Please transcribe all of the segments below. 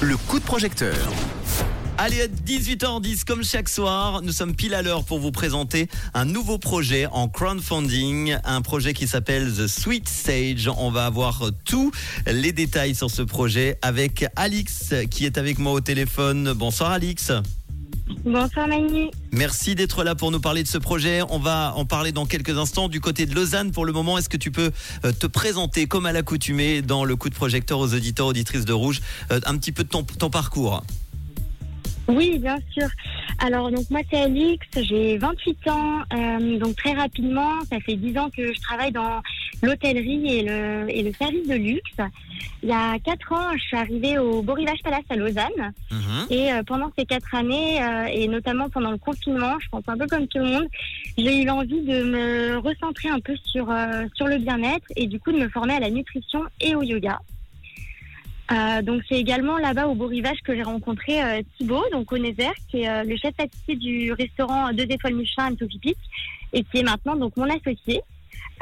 Le coup de projecteur. Allez, à 18h10, comme chaque soir, nous sommes pile à l'heure pour vous présenter un nouveau projet en crowdfunding, un projet qui s'appelle The Sweet Sage. On va avoir tous les détails sur ce projet avec Alix qui est avec moi au téléphone. Bonsoir Alix. Bonsoir Manu. Merci d'être là pour nous parler de ce projet. On va en parler dans quelques instants du côté de Lausanne. Pour le moment, est-ce que tu peux euh, te présenter comme à l'accoutumée dans le coup de projecteur aux auditeurs, auditrices de Rouge, euh, un petit peu de ton, ton parcours? Oui, bien sûr. Alors, donc moi, c'est Alix, j'ai 28 ans. euh, donc, très rapidement, ça fait 10 ans que je travaille dans l'hôtellerie et le, et le service de luxe. Il y a 4 ans, je suis arrivée au Beau Rivage Palace à Lausanne. Mhm. Et euh, pendant ces 4 années, euh, et notamment pendant le confinement, je pense un peu comme tout le monde, j'ai eu l'envie de me recentrer un peu sur, euh, sur le bien-être et du coup de me former à la nutrition et au yoga. Euh, donc c'est également là-bas au Beau Rivage que j'ai rencontré euh, Thibaut, donc au Nézer, qui est euh, le chef pâtissier du restaurant 2 étoiles Michelin à Sophie Pic, et qui est maintenant donc mon associé.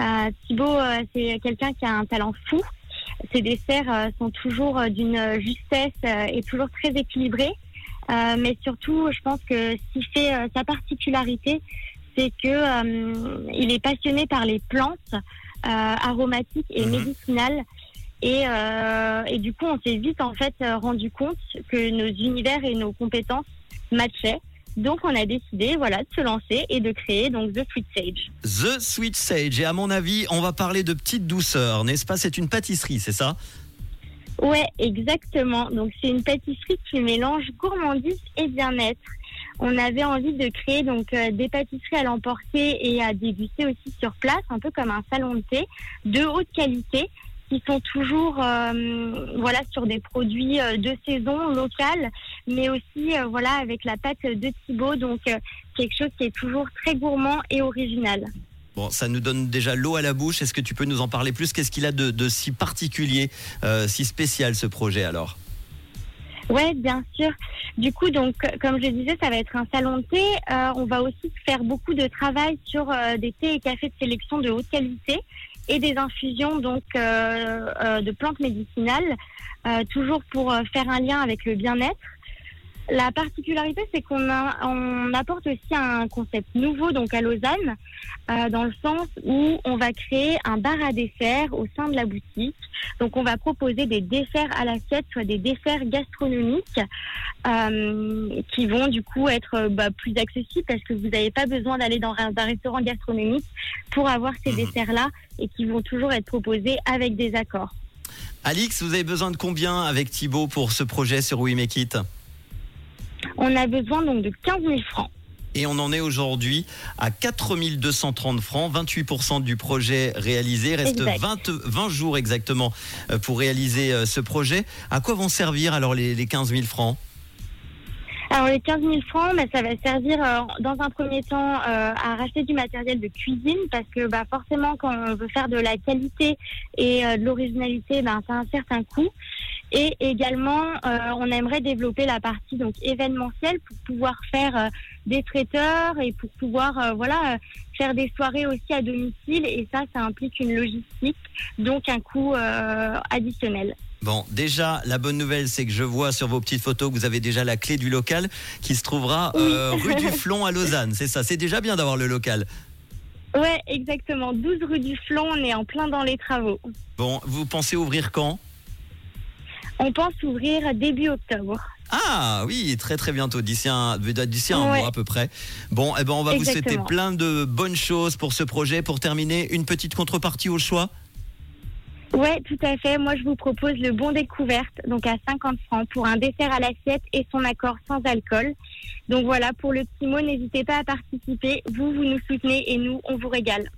Euh, Thibaut, euh, c'est quelqu'un qui a un talent fou. Ses desserts euh, sont toujours d'une justesse euh, et toujours très équilibrés. Euh, mais surtout, je pense que ce qui fait euh, sa particularité, c'est que euh, il est passionné par les plantes euh, aromatiques et Mhm. médicinales. Et, euh, et du coup, on s'est vite en fait euh, rendu compte que nos univers et nos compétences matchaient. Donc, on a décidé, voilà, de se lancer et de créer donc The Sweet Sage. The Sweet Sage. Et à mon avis, on va parler de petite douceur, n'est-ce pas? C'est une pâtisserie, c'est ça? Ouais, exactement. Donc, c'est une pâtisserie qui mélange gourmandise et bien-être. On avait envie de créer donc euh, des pâtisseries à l'emporter et à déguster aussi sur place, un peu comme un salon de thé de haute qualité qui sont toujours euh, voilà sur des produits euh, de saison locales, mais aussi euh, voilà avec la pâte de Thibaut, donc euh, quelque chose qui est toujours très gourmand et original. Bon, ça nous donne déjà l'eau à la bouche. Est-ce que tu peux nous en parler plus? Qu'est-ce qu'il a de, de si particulier, si spécial ce projet alors? Ouais, bien sûr. Du coup, donc, comme je disais, ça va être un salon de thé. Euh, on va aussi faire beaucoup de travail sur euh, des thés et cafés de sélection de haute qualité et des infusions donc euh, euh, de plantes médicinales, euh, toujours pour faire un lien avec le bien-être. La particularité, c'est qu'on on apporte aussi un concept nouveau donc à Lausanne, euh, dans le sens où on va créer un bar à dessert au sein de la boutique. Donc, on va proposer des desserts à l'assiette, soit des desserts gastronomiques, euh, qui vont du coup être euh, bah, plus accessibles parce que vous n'avez pas besoin d'aller dans un, un restaurant gastronomique pour avoir ces Mhm. desserts-là et qui vont toujours être proposés avec des accords. Alix, vous avez besoin de combien avec Thibaut pour ce projet sur We Make It On a besoin donc de 15 000 francs. Et on en est aujourd'hui à 4230 francs, 28% du projet réalisé. Il reste Exact. 20, 20 jours exactement euh, pour réaliser euh, ce projet. À quoi vont servir alors les, les 15 000 francs? Alors les 15 000 francs, bah, ça va servir euh, dans un premier temps euh, à racheter du matériel de cuisine parce que bah, forcément quand on veut faire de la qualité et euh, de l'originalité, bah, ça a un certain coût. Et également, euh, on aimerait développer la partie donc événementielle pour pouvoir faire euh, des traiteurs et pour pouvoir euh, voilà faire des soirées aussi à domicile. Et ça, ça implique une logistique, donc un coût additionnel. Bon, déjà, la bonne nouvelle, c'est que je vois sur vos petites photos que vous avez déjà la clé du local qui se trouvera euh, rue du Flon à Lausanne. C'est ça, c'est déjà bien d'avoir le local. Ouais, exactement. 12 rue du Flon, on est en plein dans les travaux. Bon, vous pensez ouvrir quand? On pense ouvrir début octobre. Ah oui, très très bientôt, d'ici un, d'ici un Ouais. mois à peu près. Bon, eh ben on va vous souhaiter plein de bonnes choses pour ce projet. Pour terminer, une petite contrepartie au choix? Ouais, tout à fait. Moi, je vous propose le bon découverte, donc à 50 francs pour un dessert à l'assiette et son accord sans alcool. Donc voilà, pour le petit mot, n'hésitez pas à participer. Vous, vous nous soutenez et nous, on vous régale.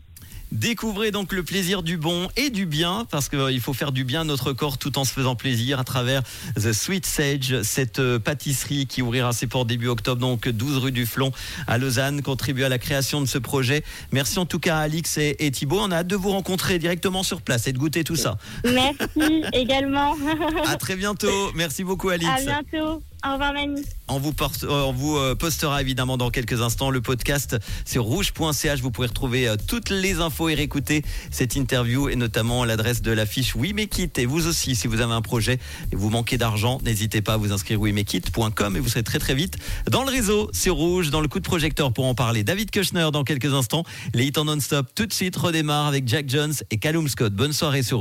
Découvrez donc le plaisir du bon et du bien, parce qu'il faut faire du bien à notre corps tout en se faisant plaisir à travers The Sweet Sage, cette euh, pâtisserie qui ouvrira ses portes début octobre, donc 12 rue du Flon à Lausanne, contribue à la création de ce projet. Merci en tout cas à Alix et, et Thibaut. On a hâte de vous rencontrer directement sur place et de goûter tout ça. Merci également. À très bientôt. Merci beaucoup Alix. à bientôt. Au revoir, mamie. On vous, euh, euh, postera évidemment dans quelques instants le podcast sur rouge.ch. Vous pourrez retrouver euh, toutes les infos et réécouter cette interview et notamment l'adresse de l'affiche We Make It. Et vous aussi, si vous avez un projet et vous manquez d'argent, n'hésitez pas à vous inscrire wemake.it.com et vous serez très très vite dans le réseau sur Rouge, dans le coup de projecteur pour en parler. David Kushner dans quelques instants. Les hits en non-stop tout de suite redémarrent avec Jack Jones et Callum Scott. Bonne soirée sur